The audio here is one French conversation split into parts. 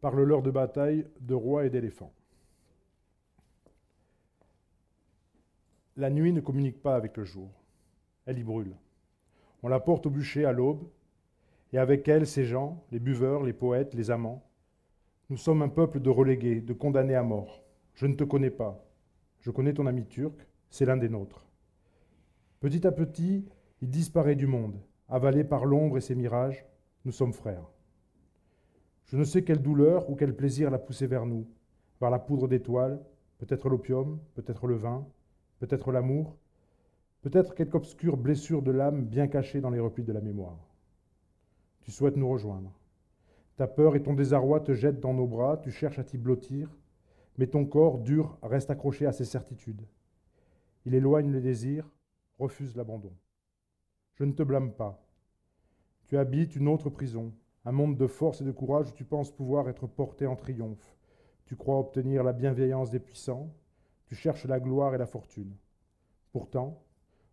parle-leur de bataille, de rois et d'éléphants. La nuit ne communique pas avec le jour, elle y brûle. On la porte au bûcher à l'aube, et avec elle ces gens, les buveurs, les poètes, les amants. Nous sommes un peuple de relégués, de condamnés à mort. Je ne te connais pas. Je connais ton ami turc, c'est l'un des nôtres. Petit à petit, il disparaît du monde, avalé par l'ombre et ses mirages. Nous sommes frères. Je ne sais quelle douleur ou quel plaisir l'a poussé vers nous, vers la poudre d'étoiles, peut-être l'opium, peut-être le vin, peut-être l'amour, peut-être quelque obscure blessure de l'âme bien cachée dans les replis de la mémoire. Tu souhaites nous rejoindre. Ta peur et ton désarroi te jettent dans nos bras, tu cherches à t'y blottir, mais ton corps dur reste accroché à ses certitudes. Il éloigne le désir, refuse l'abandon. Je ne te blâme pas. Tu habites une autre prison, un monde de force et de courage où tu penses pouvoir être porté en triomphe. Tu crois obtenir la bienveillance des puissants, tu cherches la gloire et la fortune. Pourtant,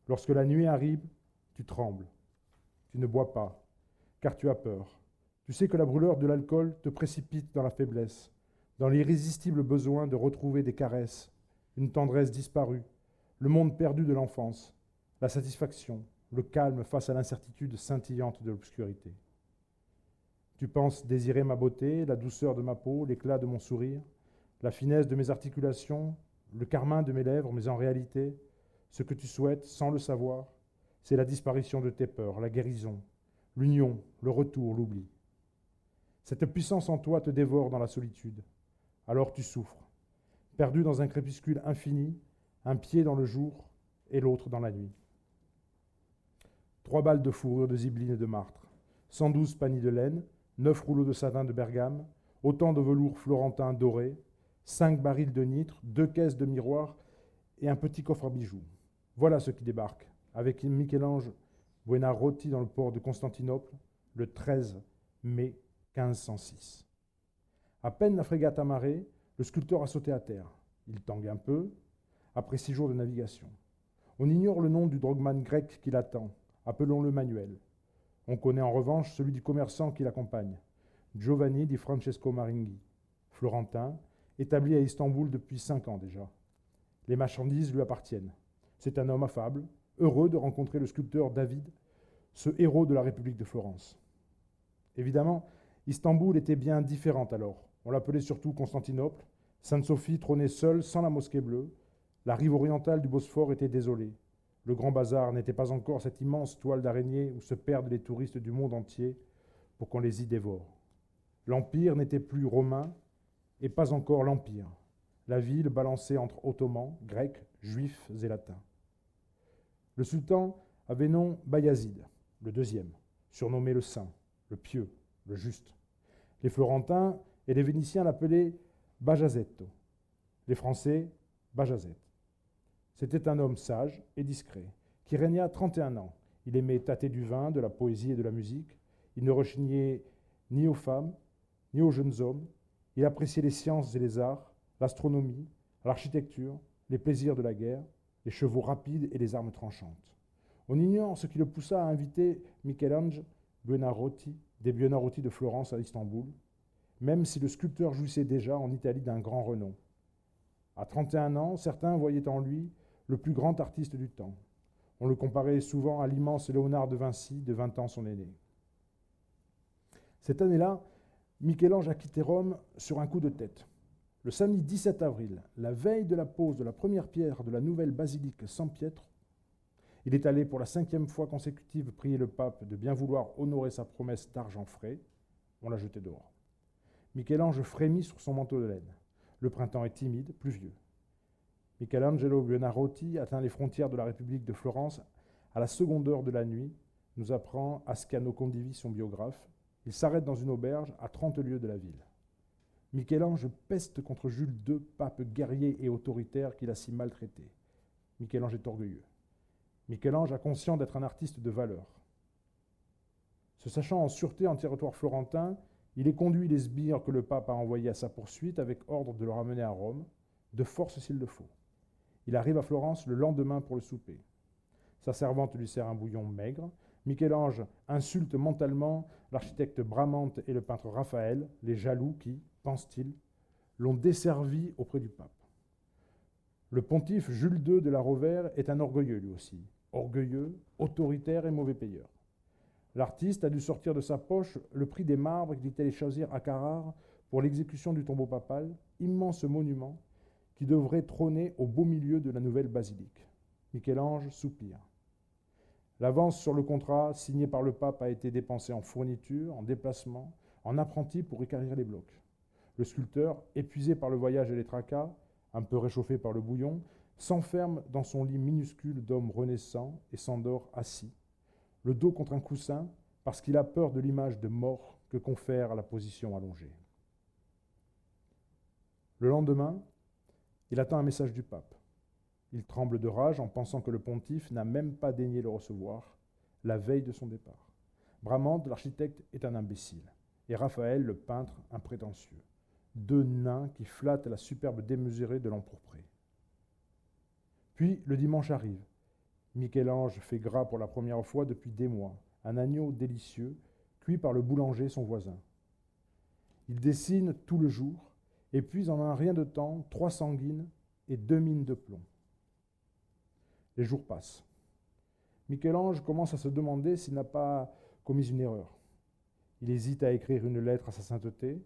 lorsque la nuit arrive, tu trembles. Tu ne bois pas, car tu as peur. Tu sais que la brûleur de l'alcool te précipite dans la faiblesse, dans l'irrésistible besoin de retrouver des caresses, une tendresse disparue, le monde perdu de l'enfance, la satisfaction, le calme face à l'incertitude scintillante de l'obscurité. Tu penses désirer ma beauté, la douceur de ma peau, l'éclat de mon sourire, la finesse de mes articulations, le carmin de mes lèvres, mais en réalité, ce que tu souhaites, sans le savoir, c'est la disparition de tes peurs, la guérison, l'union, le retour, l'oubli. Cette puissance en toi te dévore dans la solitude. Alors tu souffres, perdu dans un crépuscule infini, un pied dans le jour et l'autre dans la nuit. Trois balles de fourrure de zibeline et de martre, 112 paniers de laine, neuf rouleaux de satin de Bergame, autant de velours florentin doré, cinq barils de nitre, deux caisses de miroirs et un petit coffre à bijoux. Voilà ce qui débarque, avec Michel-Ange Buonarroti dans le port de Constantinople, le 13 mai 1506. À peine la frégate amarrée, le sculpteur a sauté à terre. Il tangue un peu, après six jours de navigation. On ignore le nom du drogman grec qui l'attend, appelons-le Manuel. On connaît en revanche celui du commerçant qui l'accompagne, Giovanni di Francesco Maringhi, florentin, établi à Istanbul depuis cinq ans déjà. Les marchandises lui appartiennent. C'est un homme affable, heureux de rencontrer le sculpteur David, ce héros de la République de Florence. Évidemment, Istanbul était bien différente alors. On l'appelait surtout Constantinople. Sainte-Sophie trônait seule, sans la mosquée bleue. La rive orientale du Bosphore était désolée. Le grand bazar n'était pas encore cette immense toile d'araignée où se perdent les touristes du monde entier pour qu'on les y dévore. L'Empire n'était plus romain et pas encore l'Empire. La ville balançait entre ottomans, grecs, juifs et latins. Le sultan avait nom Bayazid, le deuxième, surnommé le saint, le pieux, le juste. Les Florentins et les Vénitiens l'appelaient Bajazetto, les Français Bajazet. C'était un homme sage et discret, qui régna 31 ans. Il aimait tâter du vin, de la poésie et de la musique. Il ne rechignait ni aux femmes, ni aux jeunes hommes. Il appréciait les sciences et les arts, l'astronomie, l'architecture, les plaisirs de la guerre, les chevaux rapides et les armes tranchantes. On ignore ce qui le poussa à inviter Michel-Ange Buonarroti, des Buonarroti de Florence à Istanbul, même si le sculpteur jouissait déjà en Italie d'un grand renom. À 31 ans, certains voyaient en lui le plus grand artiste du temps. On le comparait souvent à l'immense Léonard de Vinci, de 20 ans son aîné. Cette année-là, Michel-Ange a quitté Rome sur un coup de tête. Le samedi 17 avril, la veille de la pose de la première pierre de la nouvelle basilique San Pietro, il est allé pour la cinquième fois consécutive prier le pape de bien vouloir honorer sa promesse d'argent frais. On l'a jeté dehors. Michel-Ange frémit sur son manteau de laine. Le printemps est timide, pluvieux. Michelangelo Buonarroti atteint les frontières de la République de Florence à la seconde heure de la nuit, nous apprend Ascano Condivi, son biographe. Il s'arrête dans une auberge à 30 lieues de la ville. Michel-Ange peste contre Jules II, pape guerrier et autoritaire qu'il a si maltraité. Michel-Ange est orgueilleux. Michel-Ange a conscience d'être un artiste de valeur. Se sachant en sûreté en territoire florentin, il est conduit les sbires que le pape a envoyés à sa poursuite avec ordre de le ramener à Rome, de force s'il le faut. Il arrive à Florence le lendemain pour le souper. Sa servante lui sert un bouillon maigre. Michel-Ange insulte mentalement l'architecte Bramante et le peintre Raphaël, les jaloux qui, pense-t-il, l'ont desservi auprès du pape. Le pontife Jules II de la Rovère est un orgueilleux lui aussi, orgueilleux, autoritaire et mauvais payeur. L'artiste a dû sortir de sa poche le prix des marbres qu'il allé choisir à Carrare pour l'exécution du tombeau papal, immense monument qui devrait trôner au beau milieu de la nouvelle basilique. Michel-Ange soupire. L'avance sur le contrat signé par le pape a été dépensée en fournitures, en déplacements, en apprentis pour écarrir les blocs. Le sculpteur, épuisé par le voyage et les tracas, un peu réchauffé par le bouillon, s'enferme dans son lit minuscule d'homme renaissant et s'endort assis, le dos contre un coussin, parce qu'il a peur de l'image de mort que confère la position allongée. Le lendemain, il attend un message du pape. Il tremble de rage en pensant que le pontife n'a même pas daigné le recevoir la veille de son départ. Bramante, l'architecte, est un imbécile, et Raphaël, le peintre, un prétentieux. Deux nains qui flattent la superbe démesurée de l'empourpré. Puis le dimanche arrive. Michel-Ange fait gras pour la première fois depuis des mois, un agneau délicieux, cuit par le boulanger son voisin. Il dessine tout le jour, et puis en un rien de temps, trois sanguines et deux mines de plomb. Les jours passent. Michel-Ange commence à se demander s'il n'a pas commis une erreur. Il hésite à écrire une lettre à sa sainteté,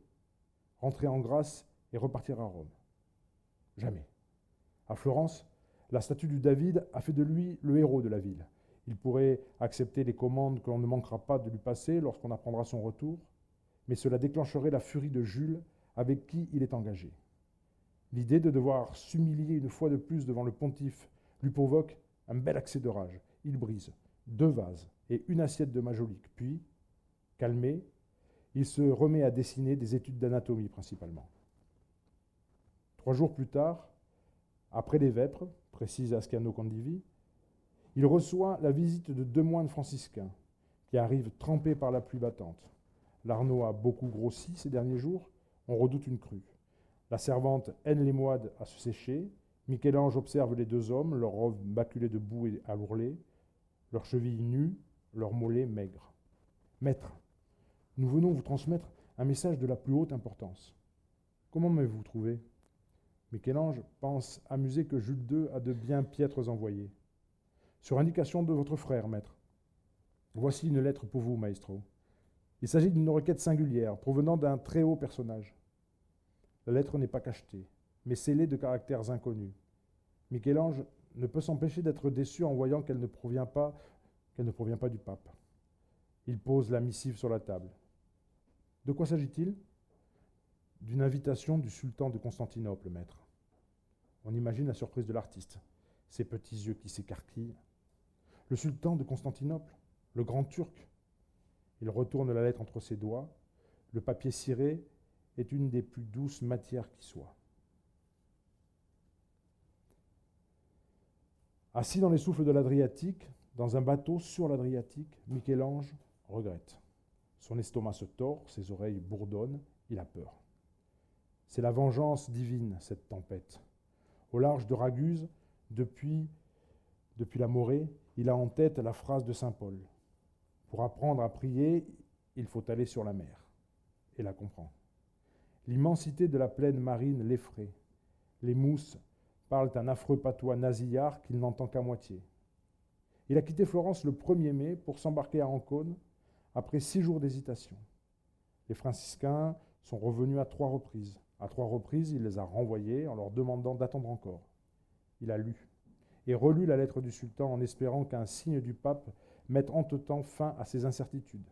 rentrer en grâce et repartir à Rome. Jamais. À Florence, la statue du David a fait de lui le héros de la ville. Il pourrait accepter les commandes que l'on ne manquera pas de lui passer lorsqu'on apprendra son retour, mais cela déclencherait la furie de Jules avec qui il est engagé. L'idée de devoir s'humilier une fois de plus devant le pontife lui provoque un bel accès de rage. Il brise deux vases et une assiette de majolique. Puis, calmé, il se remet à dessiner des études d'anatomie principalement. Trois jours plus tard, après les vêpres, précise Ascano Condivi, il reçoit la visite de deux moines franciscains qui arrivent trempés par la pluie battante. L'Arnaud a beaucoup grossi ces derniers jours, on redoute une crue. La servante haine les moines à se sécher, Michel-Ange observe les deux hommes, leurs robes maculées de boue et alourlées, leurs chevilles nues, leurs mollets maigres. Maître, nous venons vous transmettre un message de la plus haute importance. Comment m'avez-vous trouvé? Michel-Ange pense amuser que Jules II a de bien piètres envoyés. Sur indication de votre frère, maître. Voici une lettre pour vous, maestro. Il s'agit d'une requête singulière, provenant d'un très haut personnage. La lettre n'est pas cachetée mais scellée de caractères inconnus. Michel-Ange ne peut s'empêcher d'être déçu en voyant qu'elle ne provient pas, qu'elle ne provient pas du pape. Il pose la missive sur la table. De quoi s'agit-il? D'une invitation du sultan de Constantinople, maître. On imagine la surprise de l'artiste, ses petits yeux qui s'écarquillent. Le sultan de Constantinople, le grand turc? Il retourne la lettre entre ses doigts. Le papier ciré est une des plus douces matières qui soient. Assis dans les souffles de l'Adriatique, dans un bateau sur l'Adriatique, Michel-Ange regrette. Son estomac se tord, ses oreilles bourdonnent, il a peur. C'est la vengeance divine, cette tempête. Au large de Raguse, depuis, depuis la Morée, il a en tête la phrase de Saint Paul. Pour apprendre à prier, il faut aller sur la mer. Et la comprend. L'immensité de la plaine marine l'effraie. Les mousses parle un affreux patois nasillard qu'il n'entend qu'à moitié. Il a quitté Florence le 1er mai pour s'embarquer à Ancône après six jours d'hésitation. Les franciscains sont revenus à trois reprises. À trois reprises, il les a renvoyés en leur demandant d'attendre encore. Il a lu et relu la lettre du sultan en espérant qu'un signe du pape mette entre-temps fin à ses incertitudes.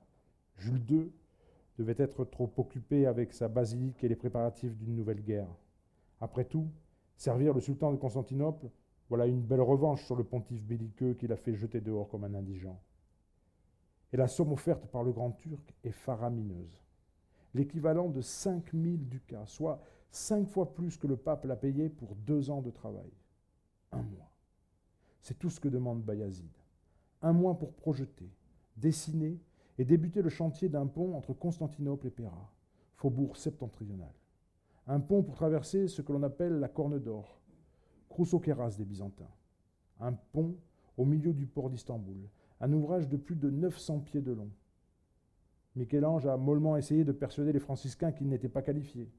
Jules II devait être trop occupé avec sa basilique et les préparatifs d'une nouvelle guerre. Après tout, Servir le sultan de Constantinople, voilà une belle revanche sur le pontife belliqueux qu'il a fait jeter dehors comme un indigent. Et la somme offerte par le grand turc est faramineuse. L'équivalent de 5000 ducats, soit cinq fois plus que le pape l'a payé pour deux ans de travail. Un mois. C'est tout ce que demande Bayazid. Un mois pour projeter, dessiner et débuter le chantier d'un pont entre Constantinople et Péra, faubourg septentrional un pont pour traverser ce que l'on appelle la Corne d'Or, Chroussokhéras des Byzantins. Un pont au milieu du port d'Istanbul, un ouvrage de plus de 900 pieds de long. Michel-Ange a mollement essayé de persuader les franciscains qu'ils n'étaient pas qualifiés.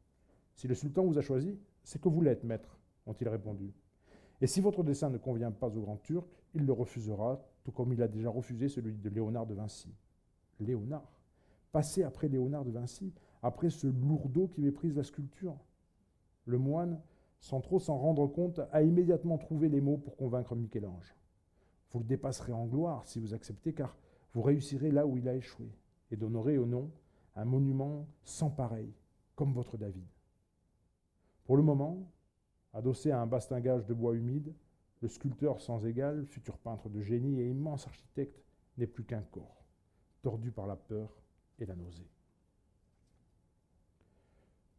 Si le sultan vous a choisi, c'est que vous l'êtes, maître, ont-ils répondu. Et si votre dessin ne convient pas au grand turc, il le refusera, tout comme il a déjà refusé celui de Léonard de Vinci. Léonard Passer après Léonard de Vinci, après ce lourdeau qui méprise la sculpture Le moine, sans trop s'en rendre compte, a immédiatement trouvé les mots pour convaincre Michel-Ange. Vous le dépasserez en gloire si vous acceptez, car vous réussirez là où il a échoué, et donnerez au nom un monument sans pareil, comme votre David. Pour le moment, adossé à un bastingage de bois humide, le sculpteur sans égal, futur peintre de génie et immense architecte, n'est plus qu'un corps, tordu par la peur et la nausée.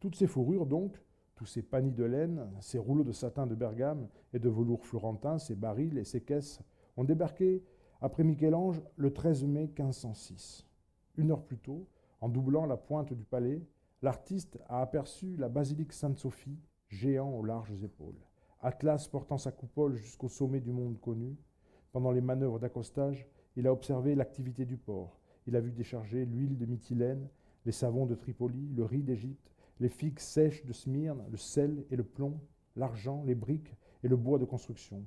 Toutes ces fourrures, donc, tous ces paniers de laine, ces rouleaux de satin de Bergame et de velours florentin, ces barils et ces caisses, ont débarqué après Michel-Ange le 13 mai 1506. Une heure plus tôt, en doublant la pointe du palais, l'artiste a aperçu la basilique Sainte-Sophie, géant aux larges épaules. Atlas portant sa coupole jusqu'au sommet du monde connu. Pendant les manœuvres d'accostage, il a observé l'activité du port. Il a vu décharger l'huile de Mytilène, les savons de Tripoli, le riz d'Égypte, les figues sèches de Smyrne, le sel et le plomb, l'argent, les briques et le bois de construction.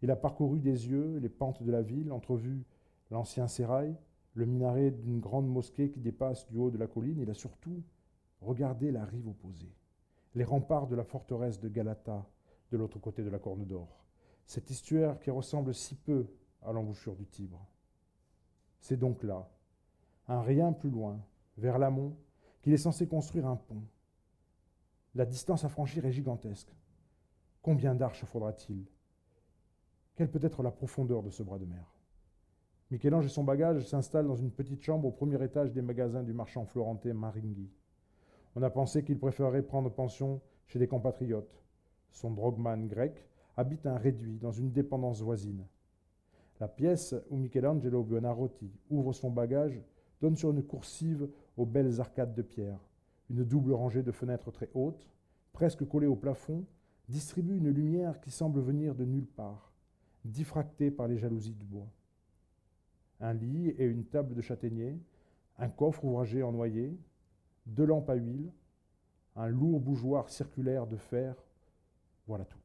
Il a parcouru des yeux les pentes de la ville, entrevu l'ancien sérail, le minaret d'une grande mosquée qui dépasse du haut de la colline. Il a surtout regardé la rive opposée, les remparts de la forteresse de Galata, de l'autre côté de la Corne d'Or. Cet estuaire qui ressemble si peu à l'embouchure du Tibre. C'est donc là, un rien plus loin, vers l'amont, qu'il est censé construire un pont. La distance à franchir est gigantesque. Combien d'arches faudra-t-il? Quelle peut être la profondeur de ce bras de mer? Michel-Ange et son bagage s'installent dans une petite chambre au premier étage des magasins du marchand florentin Maringhi. On a pensé qu'il préférerait prendre pension chez des compatriotes. Son drogman grec habite un réduit dans une dépendance voisine. La pièce où Michelangelo Buonarroti ouvre son bagage donne sur une coursive aux belles arcades de pierre. Une double rangée de fenêtres très hautes, presque collées au plafond, distribue une lumière qui semble venir de nulle part diffracté par les jalousies du bois. Un lit et une table de châtaignier, un coffre ouvragé en noyer, deux lampes à huile, un lourd bougeoir circulaire de fer, voilà tout.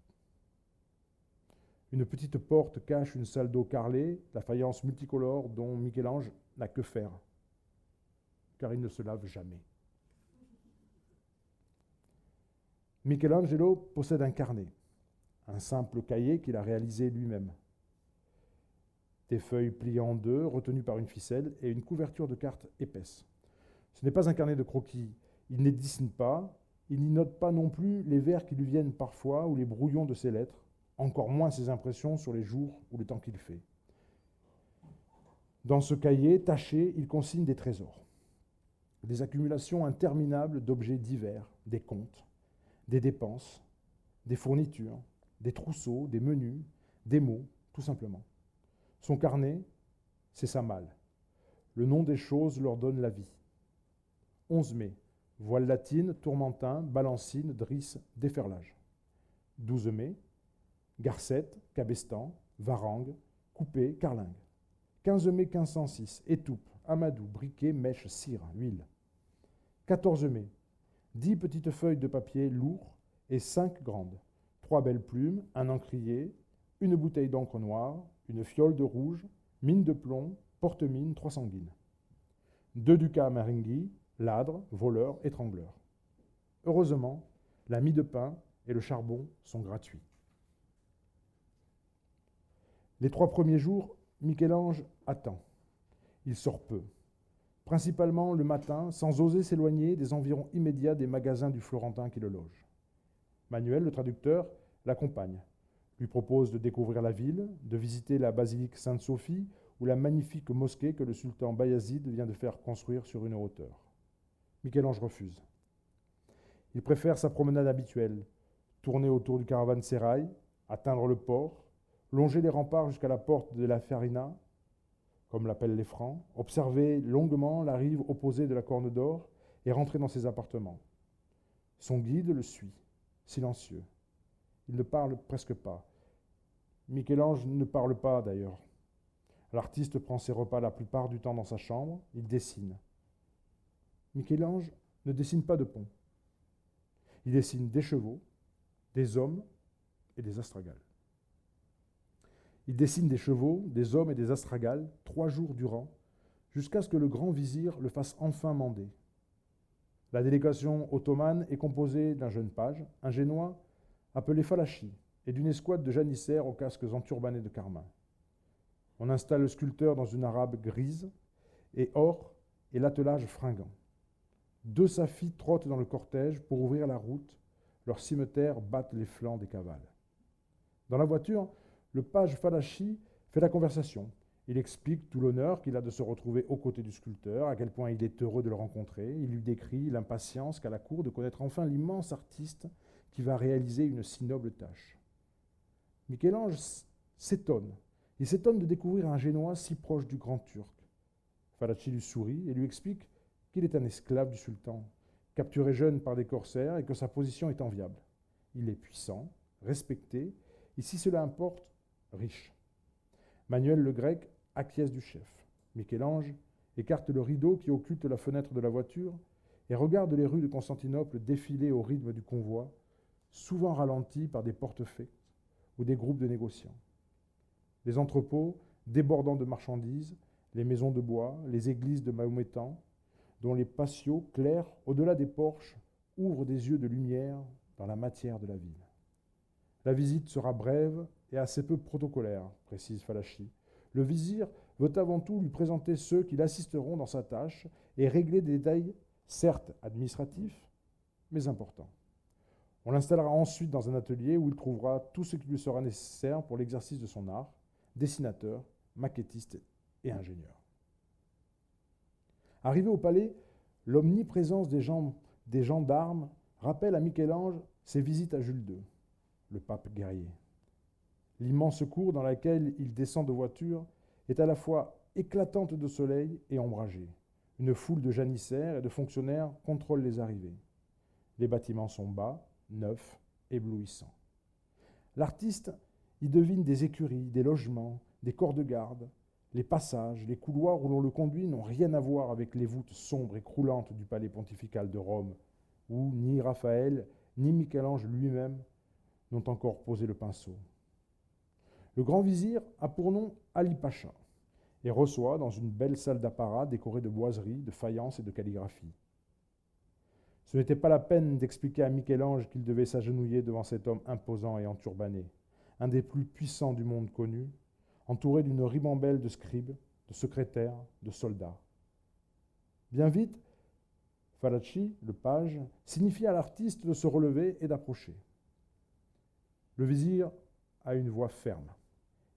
Une petite porte cache une salle d'eau carrelée, la faïence multicolore dont Michel-Ange n'a que faire, car il ne se lave jamais. Michelangelo possède un carnet un simple cahier qu'il a réalisé lui-même. Des feuilles pliées en deux, retenues par une ficelle, et une couverture de cartes épaisse. Ce n'est pas un carnet de croquis. Il ne dessine pas, il n'y note pas non plus les vers qui lui viennent parfois ou les brouillons de ses lettres, encore moins ses impressions sur les jours ou le temps qu'il fait. Dans ce cahier taché, il consigne des trésors, des accumulations interminables d'objets divers, des comptes, des dépenses, des fournitures, des trousseaux, des menus, des mots, tout simplement. Son carnet, c'est sa malle. Le nom des choses leur donne la vie. 11 mai, voile latine, tourmentin, balancine, drisse, déferlage. 12 mai, garcette, cabestan, varangue, coupé, carlingue. 15 mai 1506, étoupe, amadou, briquet, mèche, cire, huile. 14 mai, 10 petites feuilles de papier lourds et 5 grandes trois belles plumes, un encrier, une bouteille d'encre noire, une fiole de rouge, mine de plomb, porte-mine, trois sanguines. Deux ducats à Maringui, ladre, voleur, étrangleur. Heureusement, la mie de pain et le charbon sont gratuits. Les trois premiers jours, Michel-Ange attend. Il sort peu, principalement le matin, sans oser s'éloigner des environs immédiats des magasins du Florentin qui le loge. Manuel, le traducteur, l'accompagne, lui propose de découvrir la ville, de visiter la basilique Sainte-Sophie ou la magnifique mosquée que le sultan Bayazid vient de faire construire sur une hauteur. Michel-Ange refuse. Il préfère sa promenade habituelle, tourner autour du caravansérail, atteindre le port, longer les remparts jusqu'à la porte de la Farina, comme l'appellent les Francs, observer longuement la rive opposée de la Corne d'Or et rentrer dans ses appartements. Son guide le suit, silencieux. Il ne parle presque pas. Michel-Ange ne parle pas d'ailleurs. L'artiste prend ses repas la plupart du temps dans sa chambre, il dessine. Michel-Ange ne dessine pas de pont. Il dessine des chevaux, des hommes et des astragales. Il dessine des chevaux, des hommes et des astragales trois jours durant, jusqu'à ce que le grand vizir le fasse enfin mander. La délégation ottomane est composée d'un jeune page, un génois appelé Falachi, et d'une escouade de janissaires aux casques enturbanés de carmin. On installe le sculpteur dans une arabe grise et or et l'attelage fringant. Deux safis trottent dans le cortège pour ouvrir la route, leurs cimeterres battent les flancs des cavales. Dans la voiture, le page Falachi fait la conversation. Il explique tout l'honneur qu'il a de se retrouver aux côtés du sculpteur, à quel point il est heureux de le rencontrer. Il lui décrit l'impatience qu'a la cour de connaître enfin l'immense artiste qui va réaliser une si noble tâche. Michel-Ange s'étonne. Il s'étonne de découvrir un Génois si proche du grand Turc. Falachi lui sourit et lui explique qu'il est un esclave du sultan, capturé jeune par des corsaires et que sa position est enviable. Il est puissant, respecté, et si cela importe, riche. Manuel le Grec acquiesce du chef. Michel-Ange écarte le rideau qui occulte la fenêtre de la voiture et regarde les rues de Constantinople défiler au rythme du convoi, souvent ralentis par des portefaix ou des groupes de négociants. Les entrepôts, débordant de marchandises, les maisons de bois, les églises de Mahométan, dont les patios clairs, au-delà des porches, ouvrent des yeux de lumière dans la matière de la ville. La visite sera brève et assez peu protocolaire, précise Falachi. Le vizir veut avant tout lui présenter ceux qui l'assisteront dans sa tâche et régler des détails, certes administratifs, mais importants. On l'installera ensuite dans un atelier où il trouvera tout ce qui lui sera nécessaire pour l'exercice de son art, dessinateur, maquettiste et ingénieur. Arrivé au palais, l'omniprésence des, des gendarmes rappelle à Michel-Ange ses visites à Jules II, le pape guerrier. L'immense cour dans laquelle il descend de voiture est à la fois éclatante de soleil et ombragée. Une foule de janissaires et de fonctionnaires contrôle les arrivées. Les bâtiments sont bas, neufs, éblouissants. L'artiste y devine des écuries, des logements, des corps de garde, les passages, les couloirs où l'on le conduit n'ont rien à voir avec les voûtes sombres et croulantes du palais pontifical de Rome, où ni Raphaël ni Michel-Ange lui-même n'ont encore posé le pinceau. Le grand vizir a pour nom Ali Pacha et reçoit dans une belle salle d'apparat décorée de boiseries, de faïences et de calligraphie. Ce n'était pas la peine d'expliquer à Michel-Ange qu'il devait s'agenouiller devant cet homme imposant et enturbané, un des plus puissants du monde connu, entouré d'une ribambelle de scribes, de secrétaires, de soldats. Bien vite, Falachi, le page, signifie à l'artiste de se relever et d'approcher. Le vizir a une voix ferme.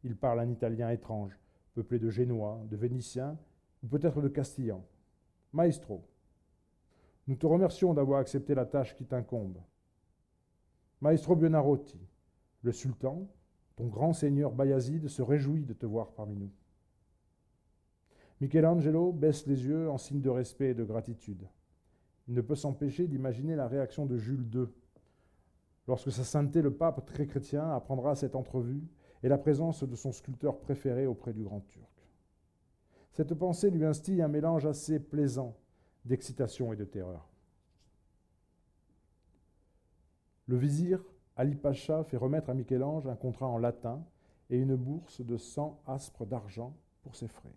Il parle un italien étrange, peuplé de Génois, de Vénitiens ou peut-être de Castillans. Maestro, nous te remercions d'avoir accepté la tâche qui t'incombe. Maestro Buonarroti, le sultan, ton grand seigneur Bayazid se réjouit de te voir parmi nous. Michelangelo baisse les yeux en signe de respect et de gratitude. Il ne peut s'empêcher d'imaginer la réaction de Jules II, lorsque sa sainteté le pape très chrétien apprendra cette entrevue et la présence de son sculpteur préféré auprès du grand turc. Cette pensée lui instille un mélange assez plaisant d'excitation et de terreur. Le vizir Ali Pacha fait remettre à Michel-Ange un contrat en latin et une bourse de 100 aspres d'argent pour ses frais.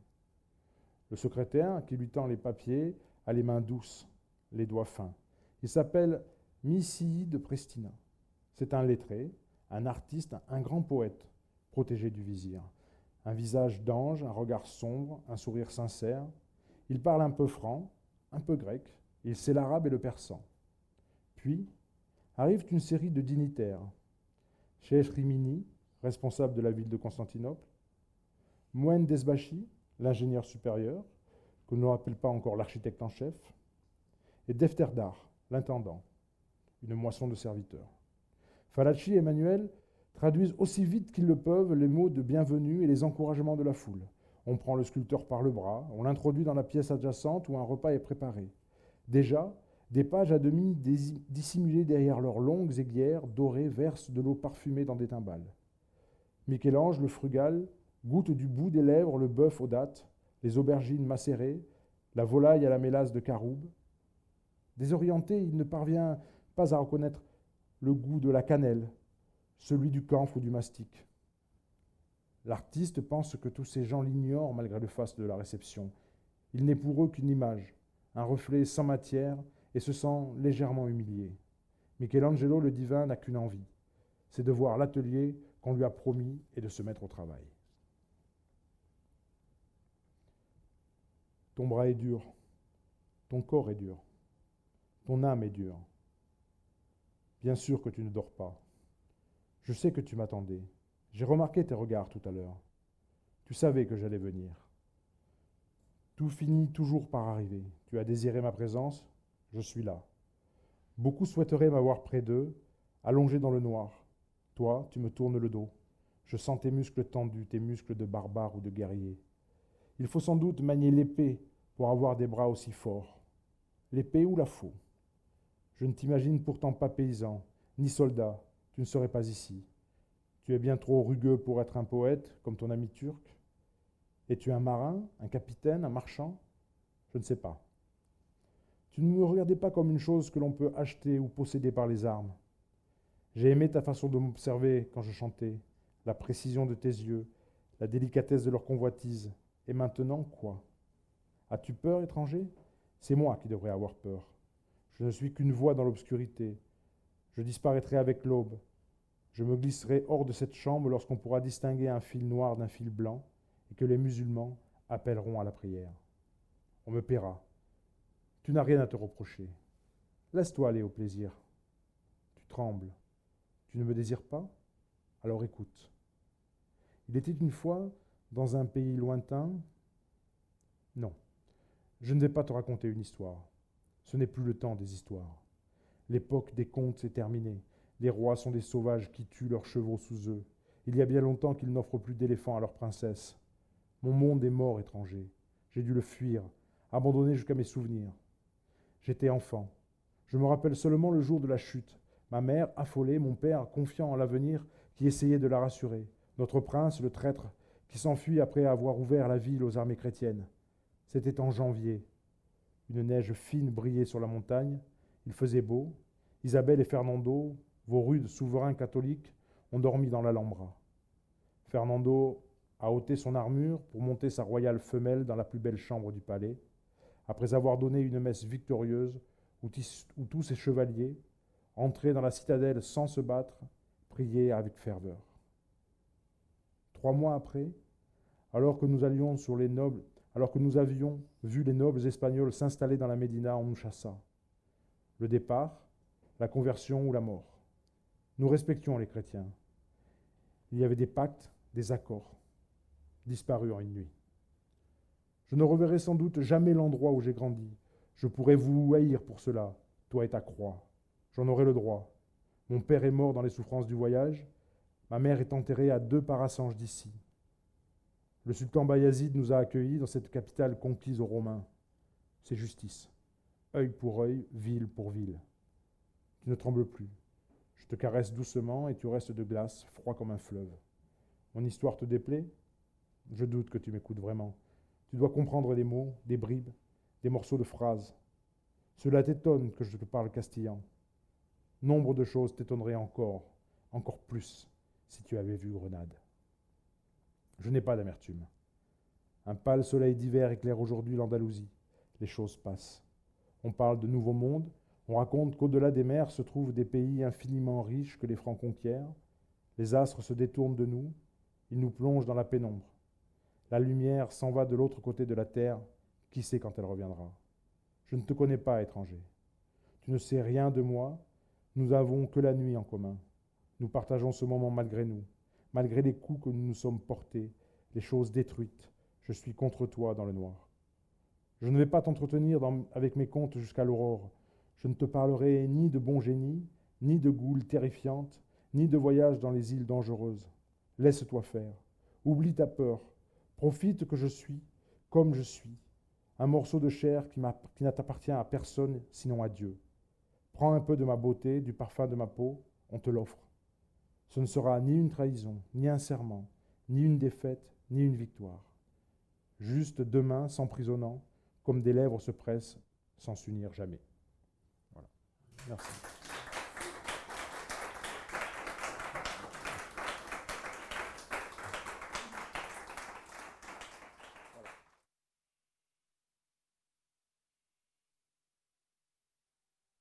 Le secrétaire, qui lui tend les papiers, a les mains douces, les doigts fins. Il s'appelle Missii de Prestina. C'est un lettré, un artiste, un grand poète, protégé du vizir. Un visage d'ange, un regard sombre, un sourire sincère. Il parle un peu franc, un peu grec, il sait l'arabe et le persan. Puis, arrive une série de dignitaires. Cheikh Rimini, responsable de la ville de Constantinople, Mouen Desbachi, l'ingénieur supérieur, que l'on n'appelle pas encore l'architecte en chef, et Defterdar, l'intendant, une moisson de serviteurs. Falachi et Emmanuel traduisent aussi vite qu'ils le peuvent les mots de bienvenue et les encouragements de la foule. On prend le sculpteur par le bras, on l'introduit dans la pièce adjacente où un repas est préparé. Déjà, des pages à demi dissimulées derrière leurs longues aiguières dorées versent de l'eau parfumée dans des timbales. Michel-Ange, le frugal, goûte du bout des lèvres le bœuf aux dattes, les aubergines macérées, la volaille à la mélasse de caroube. Désorienté, il ne parvient pas à reconnaître le goût de la cannelle, celui du camphre ou du mastic. L'artiste pense que tous ces gens l'ignorent malgré le faste de la réception. Il n'est pour eux qu'une image, un reflet sans matière et se sent légèrement humilié. Michelangelo, le divin, n'a qu'une envie, c'est de voir l'atelier qu'on lui a promis et de se mettre au travail. Ton bras est dur, ton corps est dur, ton âme est dure. Bien sûr que tu ne dors pas. Je sais que tu m'attendais. J'ai remarqué tes regards tout à l'heure. Tu savais que j'allais venir. Tout finit toujours par arriver. Tu as désiré ma présence, je suis là. Beaucoup souhaiteraient m'avoir près d'eux, allongé dans le noir. Toi, tu me tournes le dos. Je sens tes muscles tendus, tes muscles de barbare ou de guerrier. Il faut sans doute manier l'épée pour avoir des bras aussi forts. L'épée ou la faux? Je ne t'imagine pourtant pas paysan, ni soldat, tu ne serais pas ici. Tu es bien trop rugueux pour être un poète, comme ton ami turc. Es-tu un marin, un capitaine, un marchand Je ne sais pas. Tu ne me regardais pas comme une chose que l'on peut acheter ou posséder par les armes. J'ai aimé ta façon de m'observer quand je chantais, la précision de tes yeux, la délicatesse de leur convoitise. Et maintenant, quoi? As-tu peur, étranger? C'est moi qui devrais avoir peur. Je ne suis qu'une voix dans l'obscurité. Je disparaîtrai avec l'aube. Je me glisserai hors de cette chambre lorsqu'on pourra distinguer un fil noir d'un fil blanc et que les musulmans appelleront à la prière. On me paiera. Tu n'as rien à te reprocher. Laisse-toi aller au plaisir. Tu trembles. Tu ne me désires pas? Alors écoute. Il était une fois, dans un pays lointain, non, je ne vais pas te raconter une histoire. Ce n'est plus le temps des histoires. L'époque des contes est terminée. Les rois sont des sauvages qui tuent leurs chevaux sous eux. Il y a bien longtemps qu'ils n'offrent plus d'éléphants à leurs princesses. Mon monde est mort étranger. J'ai dû le fuir, abandonné jusqu'à mes souvenirs. J'étais enfant. Je me rappelle seulement le jour de la chute. Ma mère, affolée, mon père, confiant en l'avenir, qui essayait de la rassurer. Notre prince, le traître, qui s'enfuit après avoir ouvert la ville aux armées chrétiennes. C'était en janvier. Une neige fine brillait sur la montagne. Il faisait beau. Isabelle et Fernando, vos rudes souverains catholiques, ont dormi dans l'Alhambra. Fernando a ôté son armure pour monter sa royale femelle dans la plus belle chambre du palais, après avoir donné une messe victorieuse où, où tous ses chevaliers, entrés dans la citadelle sans se battre, priaient avec ferveur. Trois mois après, alors que nous allions sur les nobles, alors que nous avions vu les nobles espagnols s'installer dans la Médina, on nous chassa. Le départ, la conversion ou la mort. Nous respections les chrétiens. Il y avait des pactes, des accords disparu en une nuit. Je ne reverrai sans doute jamais l'endroit où j'ai grandi. Je pourrais vous haïr pour cela, toi et ta croix. J'en aurai le droit. Mon père est mort dans les souffrances du voyage. Ma mère est enterrée à deux parasanges d'ici. Le sultan Bayazid nous a accueillis dans cette capitale conquise aux Romains. C'est justice. œil pour œil, ville pour ville. Tu ne trembles plus. Je te caresse doucement et tu restes de glace, froid comme un fleuve. Mon histoire te déplaît? Je doute que tu m'écoutes vraiment. Tu dois comprendre des mots, des bribes, des morceaux de phrases. Cela t'étonne que je te parle castillan. Nombre de choses t'étonneraient encore, encore plus, si tu avais vu Grenade. Je n'ai pas d'amertume. Un pâle soleil d'hiver éclaire aujourd'hui l'Andalousie. Les choses passent. On parle de nouveaux mondes, on raconte qu'au-delà des mers se trouvent des pays infiniment riches que les Francs conquièrent. Les astres se détournent de nous, ils nous plongent dans la pénombre. La lumière s'en va de l'autre côté de la terre. Qui sait quand elle reviendra? Je ne te connais pas, étranger. Tu ne sais rien de moi. Nous n'avons que la nuit en commun. Nous partageons ce moment malgré nous, malgré les coups que nous nous sommes portés, les choses détruites. Je suis contre toi dans le noir. Je ne vais pas t'entretenir avec mes contes jusqu'à l'aurore. Je ne te parlerai ni de bon génie, ni de goules terrifiantes, ni de voyages dans les îles dangereuses. Laisse-toi faire. Oublie ta peur. Profite que je suis comme je suis, un morceau de chair qui, t'appartient à personne sinon à Dieu. Prends un peu de ma beauté, du parfum de ma peau, on te l'offre. Ce ne sera ni une trahison, ni un serment, ni une défaite, ni une victoire. Juste deux mains s'emprisonnant, comme des lèvres se pressent sans s'unir jamais. Voilà. Merci.